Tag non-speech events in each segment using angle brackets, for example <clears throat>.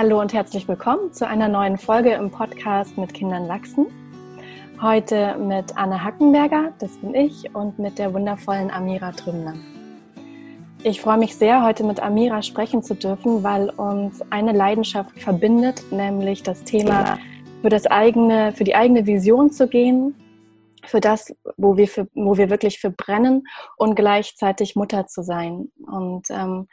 Hallo und herzlich willkommen zu einer neuen Folge im Podcast mit Kindern wachsen. Heute mit Anne Hackenberger, das bin ich, und mit der wundervollen Amira Trümner. Ich freue mich sehr, heute mit Amira sprechen zu dürfen, weil uns eine Leidenschaft verbindet, nämlich das Thema für das eigene, für die eigene Vision zu gehen, für das, wo wir, für, wo wir wirklich für brennen und gleichzeitig Mutter zu sein. Und ähm,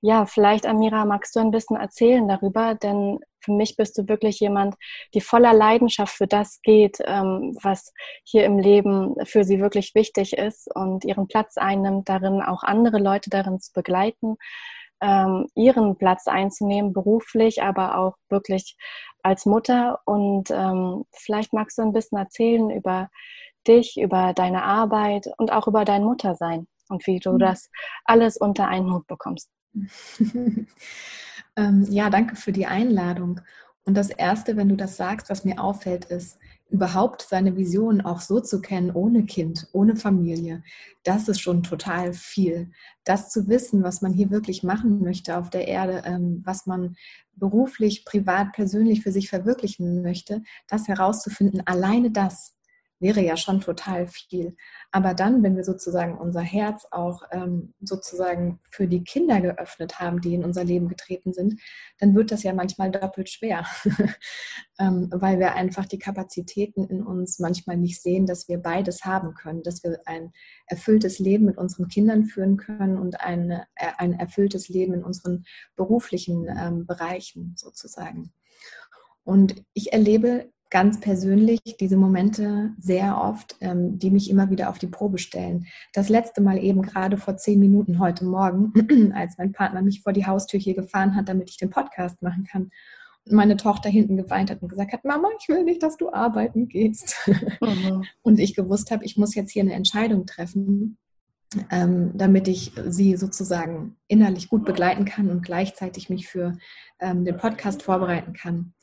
ja, vielleicht, Amira, magst du ein bisschen erzählen darüber, denn für mich bist du wirklich jemand, die voller Leidenschaft für das geht, ähm, was hier im Leben für sie wirklich wichtig ist und ihren Platz einnimmt, darin auch andere Leute darin zu begleiten, ähm, ihren Platz einzunehmen, beruflich, aber auch wirklich als Mutter. Und ähm, vielleicht magst du ein bisschen erzählen über dich, über deine Arbeit und auch über dein Muttersein und wie du mhm. das alles unter einen Hut bekommst. <laughs> ähm, ja, danke für die Einladung. Und das Erste, wenn du das sagst, was mir auffällt, ist, überhaupt seine Vision auch so zu kennen, ohne Kind, ohne Familie, das ist schon total viel. Das zu wissen, was man hier wirklich machen möchte auf der Erde, ähm, was man beruflich, privat, persönlich für sich verwirklichen möchte, das herauszufinden, alleine das wäre ja schon total viel. Aber dann, wenn wir sozusagen unser Herz auch ähm, sozusagen für die Kinder geöffnet haben, die in unser Leben getreten sind, dann wird das ja manchmal doppelt schwer, <laughs> ähm, weil wir einfach die Kapazitäten in uns manchmal nicht sehen, dass wir beides haben können, dass wir ein erfülltes Leben mit unseren Kindern führen können und ein, äh, ein erfülltes Leben in unseren beruflichen ähm, Bereichen sozusagen. Und ich erlebe ganz persönlich diese Momente sehr oft, ähm, die mich immer wieder auf die Probe stellen. Das letzte Mal eben gerade vor zehn Minuten heute Morgen, <clears throat> als mein Partner mich vor die Haustür hier gefahren hat, damit ich den Podcast machen kann. Und meine Tochter hinten geweint hat und gesagt hat, Mama, ich will nicht, dass du arbeiten gehst. <laughs> Mhm. Und ich gewusst habe, ich muss jetzt hier eine Entscheidung treffen, ähm, damit ich sie sozusagen innerlich gut begleiten kann und gleichzeitig mich für ähm, den Podcast vorbereiten kann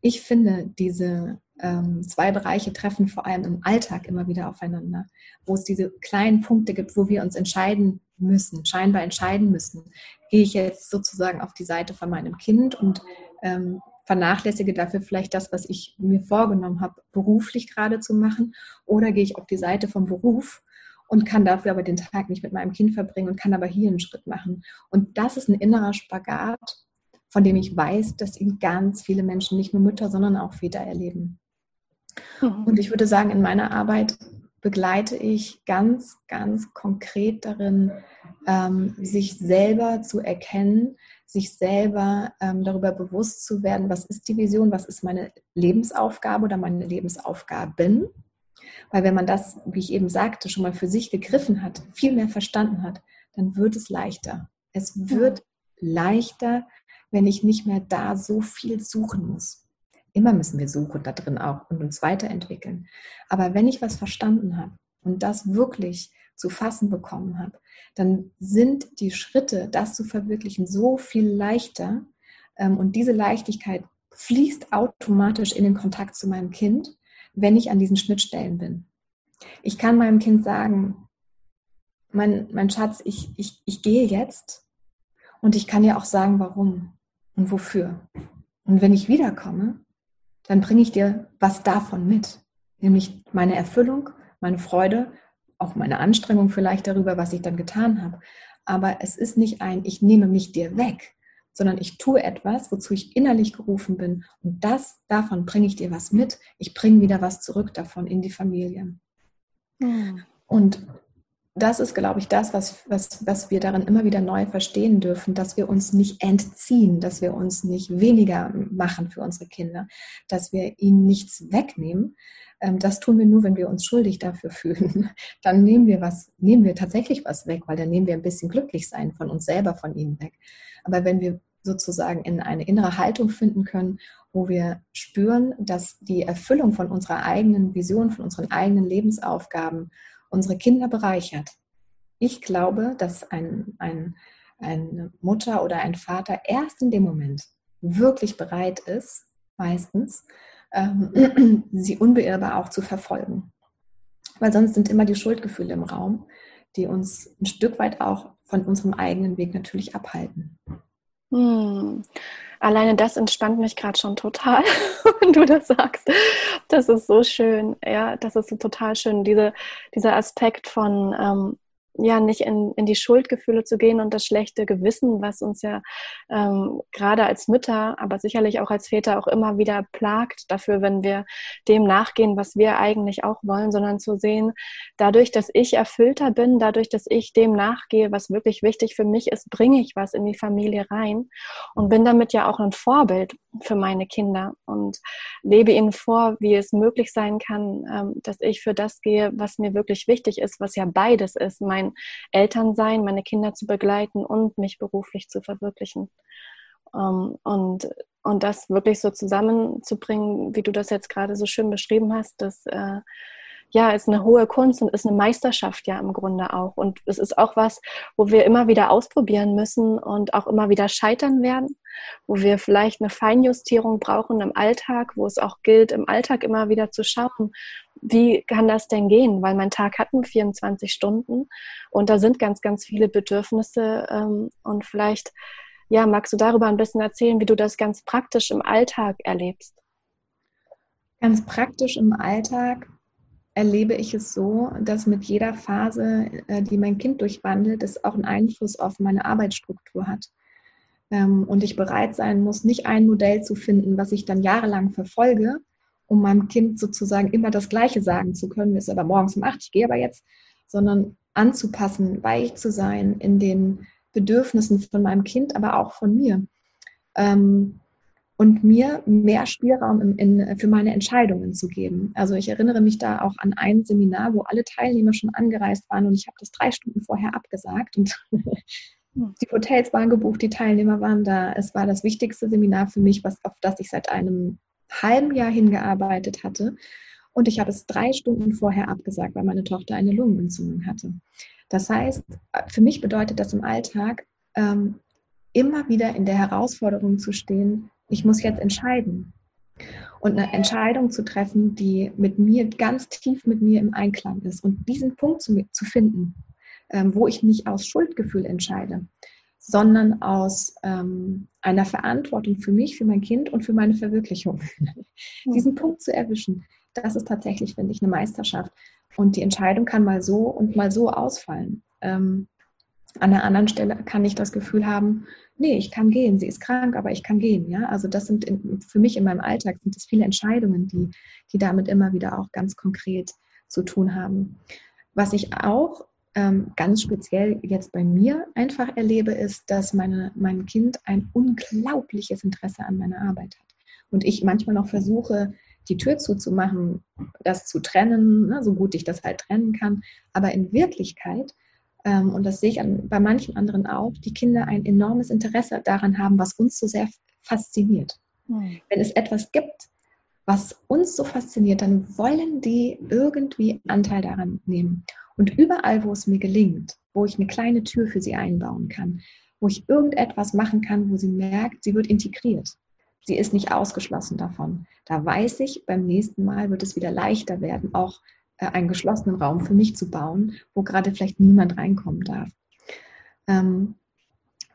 ich finde, diese ähm, zwei Bereiche treffen vor allem im Alltag immer wieder aufeinander, wo es diese kleinen Punkte gibt, wo wir uns entscheiden müssen, scheinbar entscheiden müssen. Gehe ich jetzt sozusagen auf die Seite von meinem Kind und ähm, vernachlässige dafür vielleicht das, was ich mir vorgenommen habe, beruflich gerade zu machen, oder gehe ich auf die Seite vom Beruf und kann dafür aber den Tag nicht mit meinem Kind verbringen und kann aber hier einen Schritt machen. Und das ist ein innerer Spagat, von dem ich weiß, dass ihn ganz viele Menschen, nicht nur Mütter, sondern auch Väter erleben. Mhm. Und ich würde sagen, in meiner Arbeit begleite ich ganz, ganz konkret darin, ähm, sich selber zu erkennen, sich selber ähm, darüber bewusst zu werden, was ist die Vision, was ist meine Lebensaufgabe oder meine Lebensaufgaben. Weil wenn man das, wie ich eben sagte, schon mal für sich gegriffen hat, viel mehr verstanden hat, dann wird es leichter. Es wird mhm. leichter, wenn ich nicht mehr da so viel suchen muss. Immer müssen wir suchen da drin auch und uns weiterentwickeln. Aber wenn ich was verstanden habe und das wirklich zu fassen bekommen habe, dann sind die Schritte, das zu verwirklichen, so viel leichter. Ähm, und diese Leichtigkeit fließt automatisch in den Kontakt zu meinem Kind, wenn ich an diesen Schnittstellen bin. Ich kann meinem Kind sagen, mein, mein Schatz, ich, ich, ich gehe jetzt und ich kann dir auch sagen, warum und wofür. Und wenn ich wiederkomme, dann bringe ich dir was davon mit, nämlich meine Erfüllung, meine Freude, auch meine Anstrengung vielleicht darüber, was ich dann getan habe. Aber es ist nicht ein, ich nehme mich dir weg, sondern ich tue etwas, wozu ich innerlich gerufen bin. Und das, davon bringe ich dir was mit. Ich bringe wieder was zurück davon in die Familie. Mhm. Und das ist, glaube ich, das, was, was, was wir darin immer wieder neu verstehen dürfen, dass wir uns nicht entziehen, dass wir uns nicht weniger machen für unsere Kinder, dass wir ihnen nichts wegnehmen. Ähm, das tun wir nur, wenn wir uns schuldig dafür <laughs> fühlen. Dann nehmen wir was, nehmen wir tatsächlich was weg, weil dann nehmen wir ein bisschen glücklich sein von uns selber von ihnen weg. Aber wenn wir sozusagen in eine innere Haltung finden können, wo wir spüren, dass die Erfüllung von unserer eigenen Vision, von unseren eigenen Lebensaufgaben unsere Kinder bereichert. Ich glaube, dass ein, ein, eine Mutter oder ein Vater erst in dem Moment wirklich bereit ist, meistens, ähm, <clears throat> sie unbeirrbar auch zu verfolgen. Weil sonst sind immer die Schuldgefühle im Raum, die uns ein Stück weit auch von unserem eigenen Weg natürlich abhalten. Hm. Alleine das entspannt mich gerade schon total, <laughs> wenn du das sagst. Das ist so schön. Ja, das ist so total schön. Diese, dieser Aspekt von, ähm, ja nicht in, in die Schuldgefühle zu gehen und das schlechte Gewissen, was uns ja ähm, gerade als Mütter, aber sicherlich auch als Väter auch immer wieder plagt, dafür, wenn wir dem nachgehen, was wir eigentlich auch wollen, sondern zu sehen, dadurch, dass ich erfüllter bin, dadurch, dass ich dem nachgehe, was wirklich wichtig für mich ist, bringe ich was in die Familie rein und bin damit ja auch ein Vorbild für meine Kinder und lebe ihnen vor, wie es möglich sein kann, ähm, dass ich für das gehe, was mir wirklich wichtig ist, was ja beides ist, mein Elternsein, meine Kinder zu begleiten und mich beruflich zu verwirklichen. Ähm, und, und das wirklich so zusammenzubringen, wie du das jetzt gerade so schön beschrieben hast, das äh, ja, ist eine hohe Kunst und ist eine Meisterschaft ja im Grunde auch. Und es ist auch was, wo wir immer wieder ausprobieren müssen und auch immer wieder scheitern werden, wo wir vielleicht eine Feinjustierung brauchen im Alltag, wo es auch gilt, im Alltag immer wieder zu schauen, wie kann das denn gehen? Weil mein Tag hat nur 24 Stunden und da sind ganz, ganz viele Bedürfnisse ähm, und vielleicht, ja, magst du darüber ein bisschen erzählen, wie du das ganz praktisch im Alltag erlebst? Ganz praktisch im Alltag erlebe ich es so, dass mit jeder Phase, äh, die mein Kind durchwandelt, es auch einen Einfluss auf meine Arbeitsstruktur hat. Ähm, und ich bereit sein muss, nicht ein Modell zu finden, was ich dann jahrelang verfolge, um meinem Kind sozusagen immer das Gleiche sagen zu können, ist aber morgens um acht, ich gehe aber jetzt, sondern anzupassen, weich zu sein in den Bedürfnissen von meinem Kind, aber auch von mir. Ähm, und mir mehr Spielraum in, in, für meine Entscheidungen zu geben. Also ich erinnere mich da auch an ein Seminar, wo alle Teilnehmer schon angereist waren und ich habe das drei Stunden vorher abgesagt und die Hotels waren gebucht, die Teilnehmer waren da. Es war das wichtigste Seminar für mich, was, auf das ich seit einem halben Jahr hingearbeitet hatte. Und ich habe es drei Stunden vorher abgesagt, weil meine Tochter eine Lungenentzündung hatte. Das heißt, für mich bedeutet das im Alltag, ähm, immer wieder in der Herausforderung zu stehen, ich muss jetzt entscheiden. Und eine Entscheidung zu treffen, die mit mir, ganz tief mit mir im Einklang ist. Und diesen Punkt zu, zu finden, ähm, wo ich nicht aus Schuldgefühl entscheide, sondern aus ähm, einer Verantwortung für mich, für mein Kind und für meine Verwirklichung. <laughs> Diesen Punkt zu erwischen, das ist tatsächlich, finde ich, eine Meisterschaft. Und die Entscheidung kann mal so und mal so ausfallen. Ähm, an der anderen Stelle kann ich das Gefühl haben, nee, ich kann gehen, sie ist krank, aber ich kann gehen. Ja? Also das sind in, für mich in meinem Alltag sind es viele Entscheidungen, die, die damit immer wieder auch ganz konkret zu tun haben. Was ich auch ähm, ganz speziell jetzt bei mir einfach erlebe, ist, dass meine, mein Kind ein unglaubliches Interesse an meiner Arbeit hat. Und ich manchmal noch versuche, die Tür zuzumachen, das zu trennen, ne, so gut ich das halt trennen kann. Aber in Wirklichkeit, ähm, und das sehe ich an, bei manchen anderen auch, die Kinder ein enormes Interesse daran haben, was uns so sehr fasziniert. Mhm. Wenn es etwas gibt, was uns so fasziniert, dann wollen die irgendwie Anteil daran nehmen. Und überall, wo es mir gelingt, wo ich eine kleine Tür für sie einbauen kann, wo ich irgendetwas machen kann, wo sie merkt, sie wird integriert. Sie ist nicht ausgeschlossen davon. Da weiß ich, beim nächsten Mal wird es wieder leichter werden, auch einen geschlossenen Raum für mich zu bauen, wo gerade vielleicht niemand reinkommen darf. Ähm,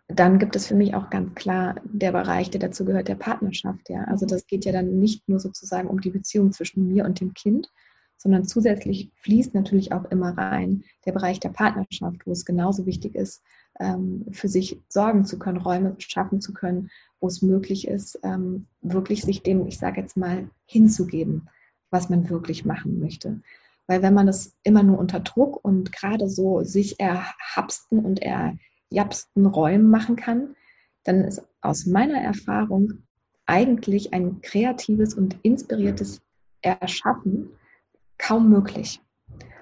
dann gibt es für mich auch ganz klar der Bereich, der dazu gehört, der Partnerschaft. Ja? Also das geht ja dann nicht nur sozusagen um die Beziehung zwischen mir und dem Kind, sondern zusätzlich fließt natürlich auch immer rein der Bereich der Partnerschaft, wo es genauso wichtig ist, ähm, für sich sorgen zu können, Räume schaffen zu können, wo es möglich ist, ähm, wirklich sich dem, ich sage jetzt mal, hinzugeben, was man wirklich machen möchte. Weil wenn man das immer nur unter Druck und gerade so sich erhapsten und erjapsten Räumen machen kann, dann ist aus meiner Erfahrung eigentlich ein kreatives und inspiriertes Erschaffen kaum möglich.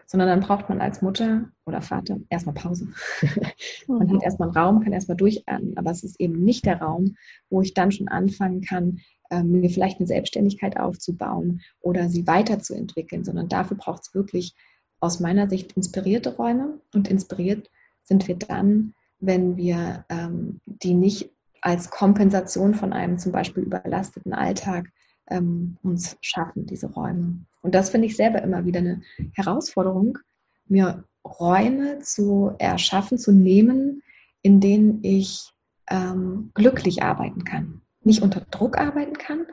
Sondern dann braucht man als Mutter oder Vater erstmal Pause. <laughs> man hat mhm. erstmal einen Raum, kann erstmal durchatmen, aber es ist eben nicht der Raum, wo ich dann schon anfangen kann, mir vielleicht eine Selbstständigkeit aufzubauen oder sie weiterzuentwickeln, sondern dafür braucht es wirklich aus meiner Sicht inspirierte Räume und inspiriert sind wir dann, wenn wir ähm, die nicht als Kompensation von einem zum Beispiel überlasteten Alltag ähm, uns schaffen, diese Räume. Und das finde ich selber immer wieder eine Herausforderung, mir Räume zu erschaffen, zu nehmen, in denen ich ähm, glücklich arbeiten kann. Nicht unter Druck arbeiten kann,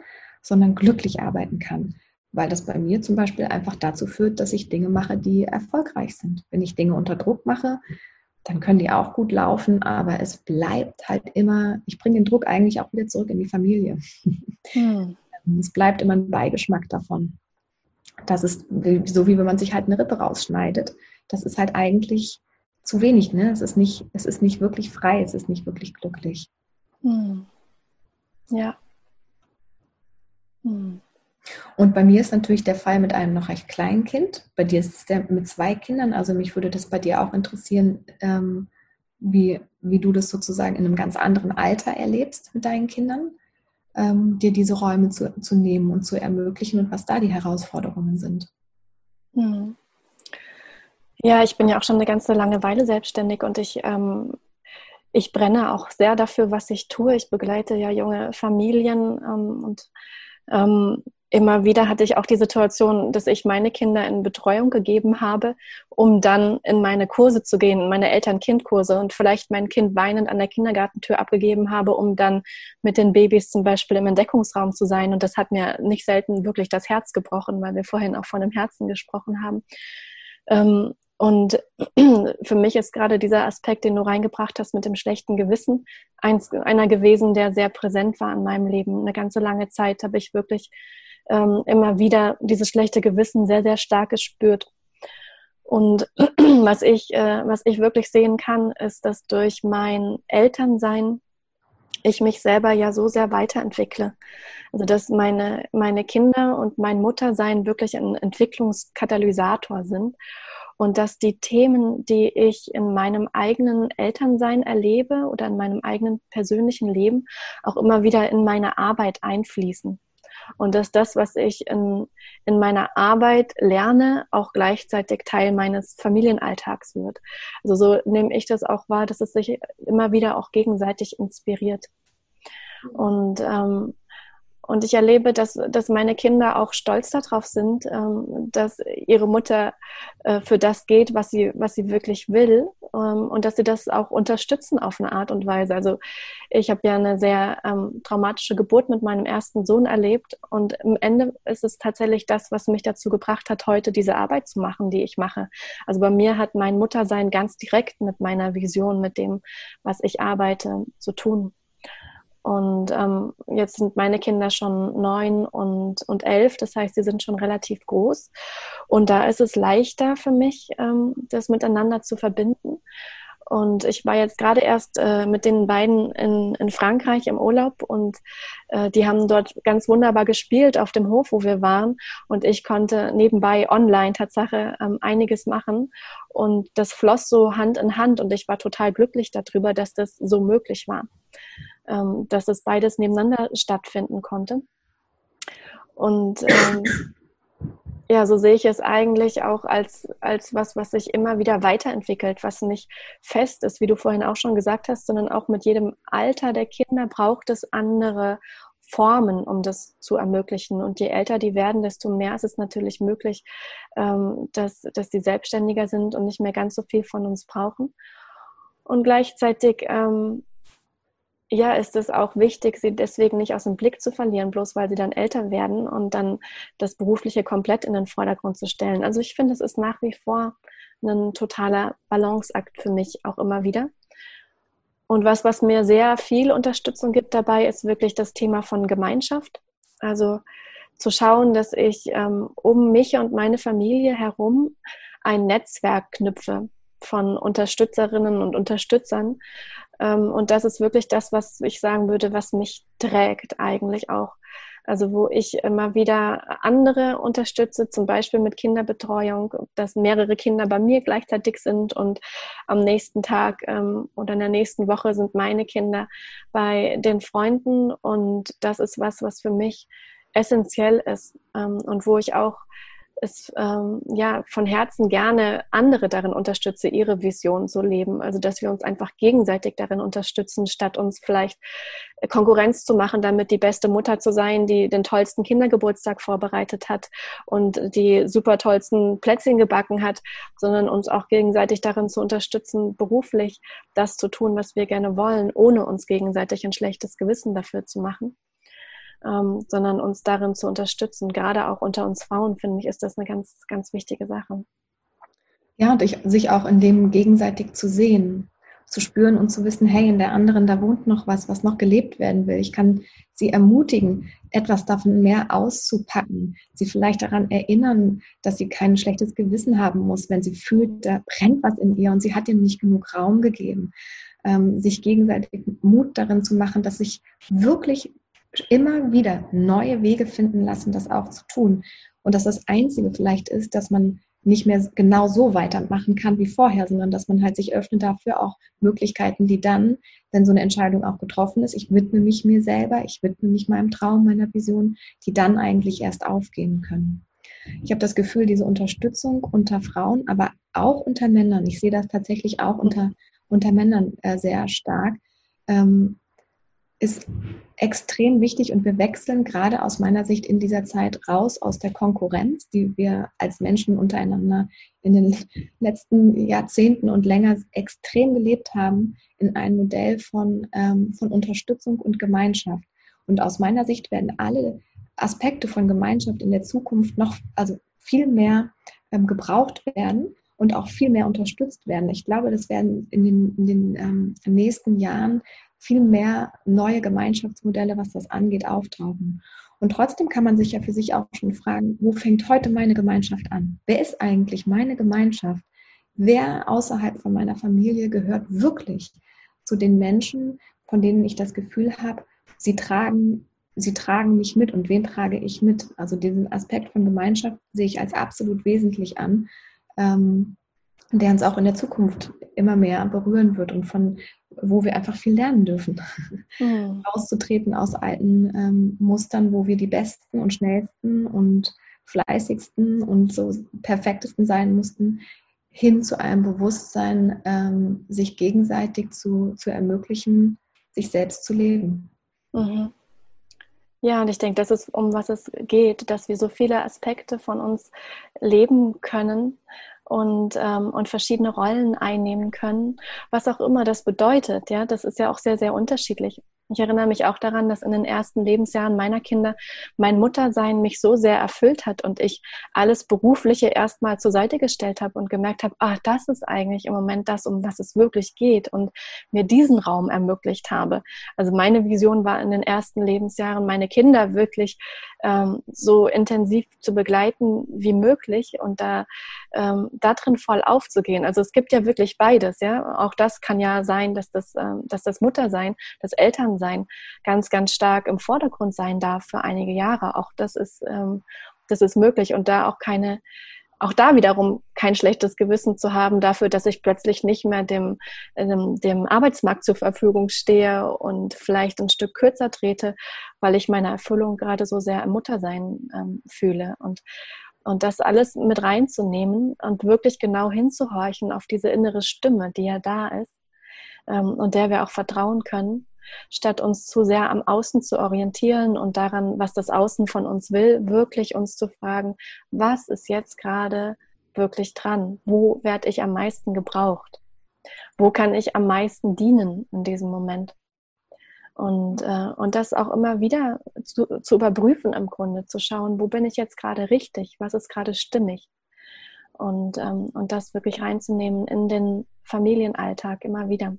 sondern glücklich arbeiten kann. Weil das bei mir zum Beispiel einfach dazu führt, dass ich Dinge mache, die erfolgreich sind. Wenn ich Dinge unter Druck mache, dann können die auch gut laufen, aber es bleibt halt immer, ich bringe den Druck eigentlich auch wieder zurück in die Familie. Hm. <laughs> Es bleibt immer ein Beigeschmack davon. Das ist so, wie wenn man sich halt eine Rippe rausschneidet. Das ist halt eigentlich zu wenig. Ne? Es, ist nicht, es ist nicht wirklich frei, es ist nicht wirklich glücklich. Hm. Ja. Hm. Und bei mir ist natürlich der Fall mit einem noch recht kleinen Kind. Bei dir ist es der mit zwei Kindern. Also mich würde das bei dir auch interessieren, ähm, wie, wie du das sozusagen in einem ganz anderen Alter erlebst mit deinen Kindern, ähm, dir diese Räume zu, zu nehmen und zu ermöglichen und was da die Herausforderungen sind. Hm. Ja, ich bin ja auch schon eine ganze lange Weile selbstständig und ich, ähm, ich brenne auch sehr dafür, was ich tue. Ich begleite ja junge Familien ähm, und ähm, immer wieder hatte ich auch die Situation, dass ich meine Kinder in Betreuung gegeben habe, um dann in meine Kurse zu gehen, in meine Eltern-Kind-Kurse und vielleicht mein Kind weinend an der Kindergartentür abgegeben habe, um dann mit den Babys zum Beispiel im Entdeckungsraum zu sein. Und das hat mir nicht selten wirklich das Herz gebrochen, weil wir vorhin auch von dem Herzen gesprochen haben. Ähm, und <clears throat> für mich ist gerade dieser Aspekt, den du reingebracht hast mit dem schlechten Gewissen, eins, einer gewesen, der sehr präsent war in meinem Leben. Eine ganze lange Zeit habe ich wirklich ähm, immer wieder dieses schlechte Gewissen sehr, sehr stark gespürt. Und <clears throat> was ich, äh, was ich wirklich sehen kann, ist, dass durch mein Elternsein ich mich selber ja so sehr weiterentwickle. Also dass meine, meine Kinder und mein Muttersein wirklich ein Entwicklungskatalysator sind und dass die Themen, die ich in meinem eigenen Elternsein erlebe oder in meinem eigenen persönlichen Leben, auch immer wieder in meine Arbeit einfließen. Und dass das, was ich in, in meiner Arbeit lerne, auch gleichzeitig Teil meines Familienalltags wird. Also so nehme ich das auch wahr, dass es sich immer wieder auch gegenseitig inspiriert. Und ähm, und ich erlebe, dass, dass meine Kinder auch stolz darauf sind, ähm, dass ihre Mutter äh, für das geht, was sie, was sie wirklich will ähm, und dass sie das auch unterstützen auf eine Art und Weise. Also ich habe ja eine sehr ähm, traumatische Geburt mit meinem ersten Sohn erlebt und im Ende ist es tatsächlich das, was mich dazu gebracht hat, heute diese Arbeit zu machen, die ich mache. Also bei mir hat mein Muttersein ganz direkt mit meiner Vision, mit dem, was ich arbeite, zu tun. Und ähm, jetzt sind meine Kinder schon neun und, und elf, das heißt, sie sind schon relativ groß. Und da ist es leichter für mich, ähm, das miteinander zu verbinden. Und ich war jetzt gerade erst äh, mit den beiden in, in Frankreich im Urlaub und äh, die haben dort ganz wunderbar gespielt auf dem Hof, wo wir waren. Und ich konnte nebenbei online Tatsache ähm, einiges machen. Und das floss so Hand in Hand und ich war total glücklich darüber, dass das so möglich war dass es beides nebeneinander stattfinden konnte. Und ähm, <coughs> ja, so sehe ich es eigentlich auch als, als was, was sich immer wieder weiterentwickelt, was nicht fest ist, wie du vorhin auch schon gesagt hast, sondern auch mit jedem Alter der Kinder braucht es andere Formen, um das zu ermöglichen. Und je älter die werden, desto mehr ist es natürlich möglich, ähm, dass, dass die selbstständiger sind und nicht mehr ganz so viel von uns brauchen. Und gleichzeitig ähm, ja, ist es auch wichtig, sie deswegen nicht aus dem Blick zu verlieren, bloß weil sie dann älter werden und dann das Berufliche komplett in den Vordergrund zu stellen. Also ich finde, es ist nach wie vor ein totaler Balanceakt für mich auch immer wieder. Und was, was mir sehr viel Unterstützung gibt dabei, ist wirklich das Thema von Gemeinschaft. Also zu schauen, dass ich ähm, um mich und meine Familie herum ein Netzwerk knüpfe von Unterstützerinnen und Unterstützern, ähm, und das ist wirklich das, was ich sagen würde, was mich trägt eigentlich auch. Also wo ich immer wieder andere unterstütze, zum Beispiel mit Kinderbetreuung, dass mehrere Kinder bei mir gleichzeitig sind und am nächsten Tag ähm, oder in der nächsten Woche sind meine Kinder bei den Freunden. Und das ist was, was für mich essentiell ist ähm, und wo ich auch es ähm, ja von Herzen gerne andere darin unterstütze, ihre Vision zu leben. Also dass wir uns einfach gegenseitig darin unterstützen, statt uns vielleicht äh, Konkurrenz zu machen, damit die beste Mutter zu sein, die den tollsten Kindergeburtstag vorbereitet hat und die super tollsten Plätzchen gebacken hat, sondern uns auch gegenseitig darin zu unterstützen, beruflich das zu tun, was wir gerne wollen, ohne uns gegenseitig ein schlechtes Gewissen dafür zu machen ähm, sondern uns darin zu unterstützen. Gerade auch unter uns Frauen, finde ich, ist das eine ganz, ganz wichtige Sache. Ja, und ich, sich auch in dem gegenseitig zu sehen, zu spüren und zu wissen, hey, in der anderen, da wohnt noch was, was noch gelebt werden will. Ich kann sie ermutigen, etwas davon mehr auszupacken, sie vielleicht daran erinnern, dass sie kein schlechtes Gewissen haben muss, wenn sie fühlt, da brennt was in ihr und sie hat ihm nicht genug Raum gegeben. Ähm, sich gegenseitig Mut darin zu machen, dass ich wirklich immer wieder neue Wege finden lassen, das auch zu tun. Und dass das Einzige vielleicht ist, dass man nicht mehr genau so weitermachen kann wie vorher, sondern dass man halt sich öffnet dafür auch Möglichkeiten, die dann, wenn so eine Entscheidung auch getroffen ist, ich widme mich mir selber, ich widme mich meinem Traum, meiner Vision, die dann eigentlich erst aufgehen können. Ich habe das Gefühl, diese Unterstützung unter Frauen, aber auch unter Männern, ich sehe das tatsächlich auch unter, unter Männern äh, sehr stark, ähm, ist extrem wichtig und wir wechseln gerade aus meiner Sicht in dieser Zeit raus aus der Konkurrenz, die wir als Menschen untereinander in den <laughs> letzten Jahrzehnten und länger extrem gelebt haben, in ein Modell von, ähm, von Unterstützung und Gemeinschaft. Und aus meiner Sicht werden alle Aspekte von Gemeinschaft in der Zukunft noch, also viel mehr ähm, gebraucht werden und auch viel mehr unterstützt werden. Ich glaube, das werden in den, in den ähm, nächsten Jahren viel mehr neue Gemeinschaftsmodelle, was das angeht, auftauchen. Und trotzdem kann man sich ja für sich auch schon fragen, wo fängt heute meine Gemeinschaft an? Wer ist eigentlich meine Gemeinschaft? Wer außerhalb von meiner Familie gehört wirklich zu den Menschen, von denen ich das Gefühl habe, sie tragen, sie tragen mich mit und wen trage ich mit? Also diesen Aspekt von Gemeinschaft sehe ich als absolut wesentlich an, ähm, der uns auch in der Zukunft immer mehr berühren wird und von wo wir einfach viel lernen dürfen. Mhm. Auszutreten aus alten ähm, Mustern, wo wir die besten und schnellsten und fleißigsten und so perfektesten sein mussten, hin zu einem Bewusstsein, ähm, sich gegenseitig zu, zu ermöglichen, sich selbst zu leben. Mhm. Ja, und ich denke, das ist, um was es geht, dass wir so viele Aspekte von uns leben können und, ähm, und verschiedene Rollen einnehmen können, was auch immer das bedeutet. Ja, das ist ja auch sehr, sehr unterschiedlich. Ich erinnere mich auch daran, dass in den ersten Lebensjahren meiner Kinder mein Muttersein mich so sehr erfüllt hat und ich alles Berufliche erstmal zur Seite gestellt habe und gemerkt habe, ah, das ist eigentlich im Moment das, um was es wirklich geht und mir diesen Raum ermöglicht habe. Also meine Vision war in den ersten Lebensjahren, meine Kinder wirklich ähm, so intensiv zu begleiten wie möglich und da ähm, darin voll aufzugehen. Also es gibt ja wirklich beides, ja. Auch das kann ja sein, dass das, ähm, dass das Muttersein, das Elternsein ganz, ganz stark im Vordergrund sein darf für einige Jahre. Auch das ist, ähm, das ist möglich und da auch keine auch da wiederum kein schlechtes Gewissen zu haben dafür, dass ich plötzlich nicht mehr dem, dem, dem, Arbeitsmarkt zur Verfügung stehe und vielleicht ein Stück kürzer trete, weil ich meine Erfüllung gerade so sehr im Muttersein ähm, fühle. Und, und das alles mit reinzunehmen und wirklich genau hinzuhorchen auf diese innere Stimme, die ja da ist ähm, und der wir auch vertrauen können statt uns zu sehr am Außen zu orientieren und daran, was das Außen von uns will, wirklich uns zu fragen, was ist jetzt gerade wirklich dran? Wo werde ich am meisten gebraucht? Wo kann ich am meisten dienen in diesem Moment? Und, äh, und das auch immer wieder zu, zu überprüfen im Grunde, zu schauen, wo bin ich jetzt gerade richtig, was ist gerade stimmig. Und, ähm, und das wirklich reinzunehmen in den Familienalltag immer wieder.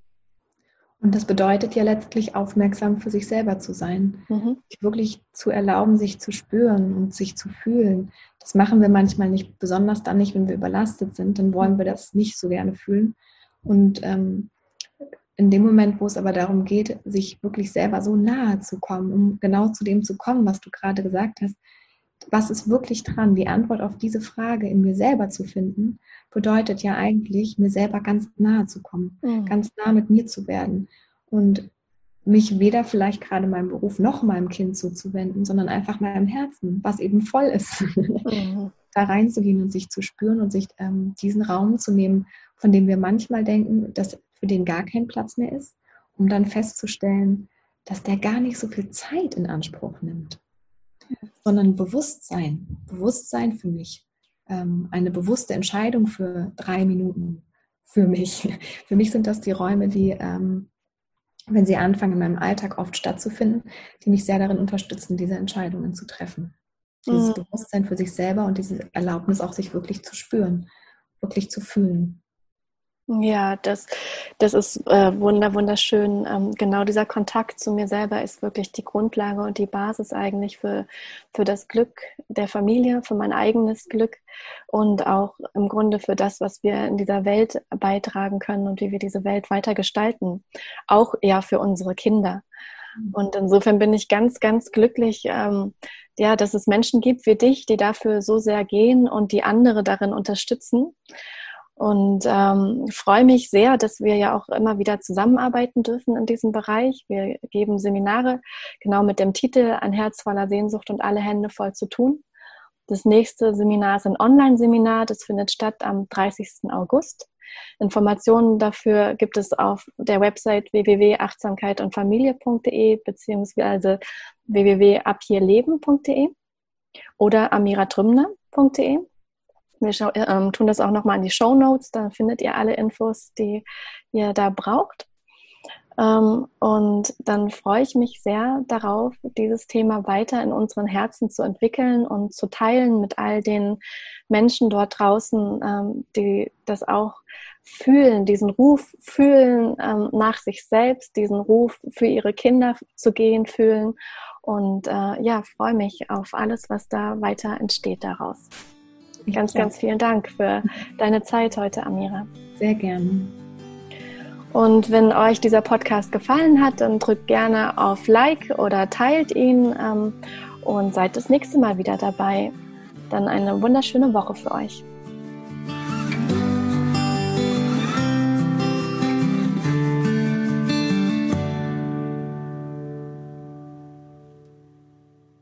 Und das bedeutet ja letztlich aufmerksam für sich selber zu sein, mhm. sich wirklich zu erlauben, sich zu spüren und sich zu fühlen. Das machen wir manchmal nicht, besonders dann nicht, wenn wir überlastet sind, dann wollen wir das nicht so gerne fühlen. Und ähm, in dem Moment, wo es aber darum geht, sich wirklich selber so nahe zu kommen, um genau zu dem zu kommen, was du gerade gesagt hast, was ist wirklich dran? Die Antwort auf diese Frage in mir selber zu finden, bedeutet ja eigentlich, mir selber ganz nahe zu kommen, mhm. ganz nah mit mir zu werden und mich weder vielleicht gerade meinem Beruf noch meinem Kind zuzuwenden, sondern einfach meinem Herzen, was eben voll ist. Mhm. <laughs> da reinzugehen und sich zu spüren und sich ähm, diesen Raum zu nehmen, von dem wir manchmal denken, dass für den gar kein Platz mehr ist, um dann festzustellen, dass der gar nicht so viel Zeit in Anspruch nimmt, sondern Bewusstsein, Bewusstsein für mich, ähm, eine bewusste Entscheidung für drei Minuten für mich. <laughs> Für mich sind das die Räume, die, ähm, wenn sie anfangen, in meinem Alltag oft stattzufinden, die mich sehr darin unterstützen, diese Entscheidungen zu treffen. Dieses mhm. Bewusstsein für sich selber und diese Erlaubnis auch, sich wirklich zu spüren, wirklich zu fühlen. Ja, das, das ist äh, wunder, wunderschön. Ähm, genau dieser Kontakt zu mir selber ist wirklich die Grundlage und die Basis eigentlich für, für das Glück der Familie, für mein eigenes Glück und auch im Grunde für das, was wir in dieser Welt beitragen können und wie wir diese Welt weiter gestalten. Auch ja für unsere Kinder. Mhm. Und insofern bin ich ganz, ganz glücklich, ähm, ja, dass es Menschen gibt wie dich, die dafür so sehr gehen und die andere darin unterstützen. Und ähm, freue mich sehr, dass wir ja auch immer wieder zusammenarbeiten dürfen in diesem Bereich. Wir geben Seminare genau mit dem Titel Ein Herz voller Sehnsucht und alle Hände voll zu tun. Das nächste Seminar ist ein Online-Seminar, das findet statt am 30. August. Informationen dafür gibt es auf der Website www.achtsamkeitundfamilie.de beziehungsweise www.abhierleben.de oder amiratrümner.de. Wir ähm, tun das auch nochmal in die Show Notes, da findet ihr alle Infos, die ihr da braucht. Ähm, und dann freue ich mich sehr darauf, dieses Thema weiter in unseren Herzen zu entwickeln und zu teilen mit all den Menschen dort draußen, ähm, die das auch fühlen, diesen Ruf fühlen ähm, nach sich selbst, diesen Ruf für ihre Kinder zu gehen fühlen. Und äh, ja, freue mich auf alles, was da weiter entsteht daraus. Ganz, ja. ganz vielen Dank für deine Zeit heute, Amira. Sehr gerne. Und wenn euch dieser Podcast gefallen hat, dann drückt gerne auf Like oder teilt ihn ähm, und seid das nächste Mal wieder dabei. Dann eine wunderschöne Woche für euch.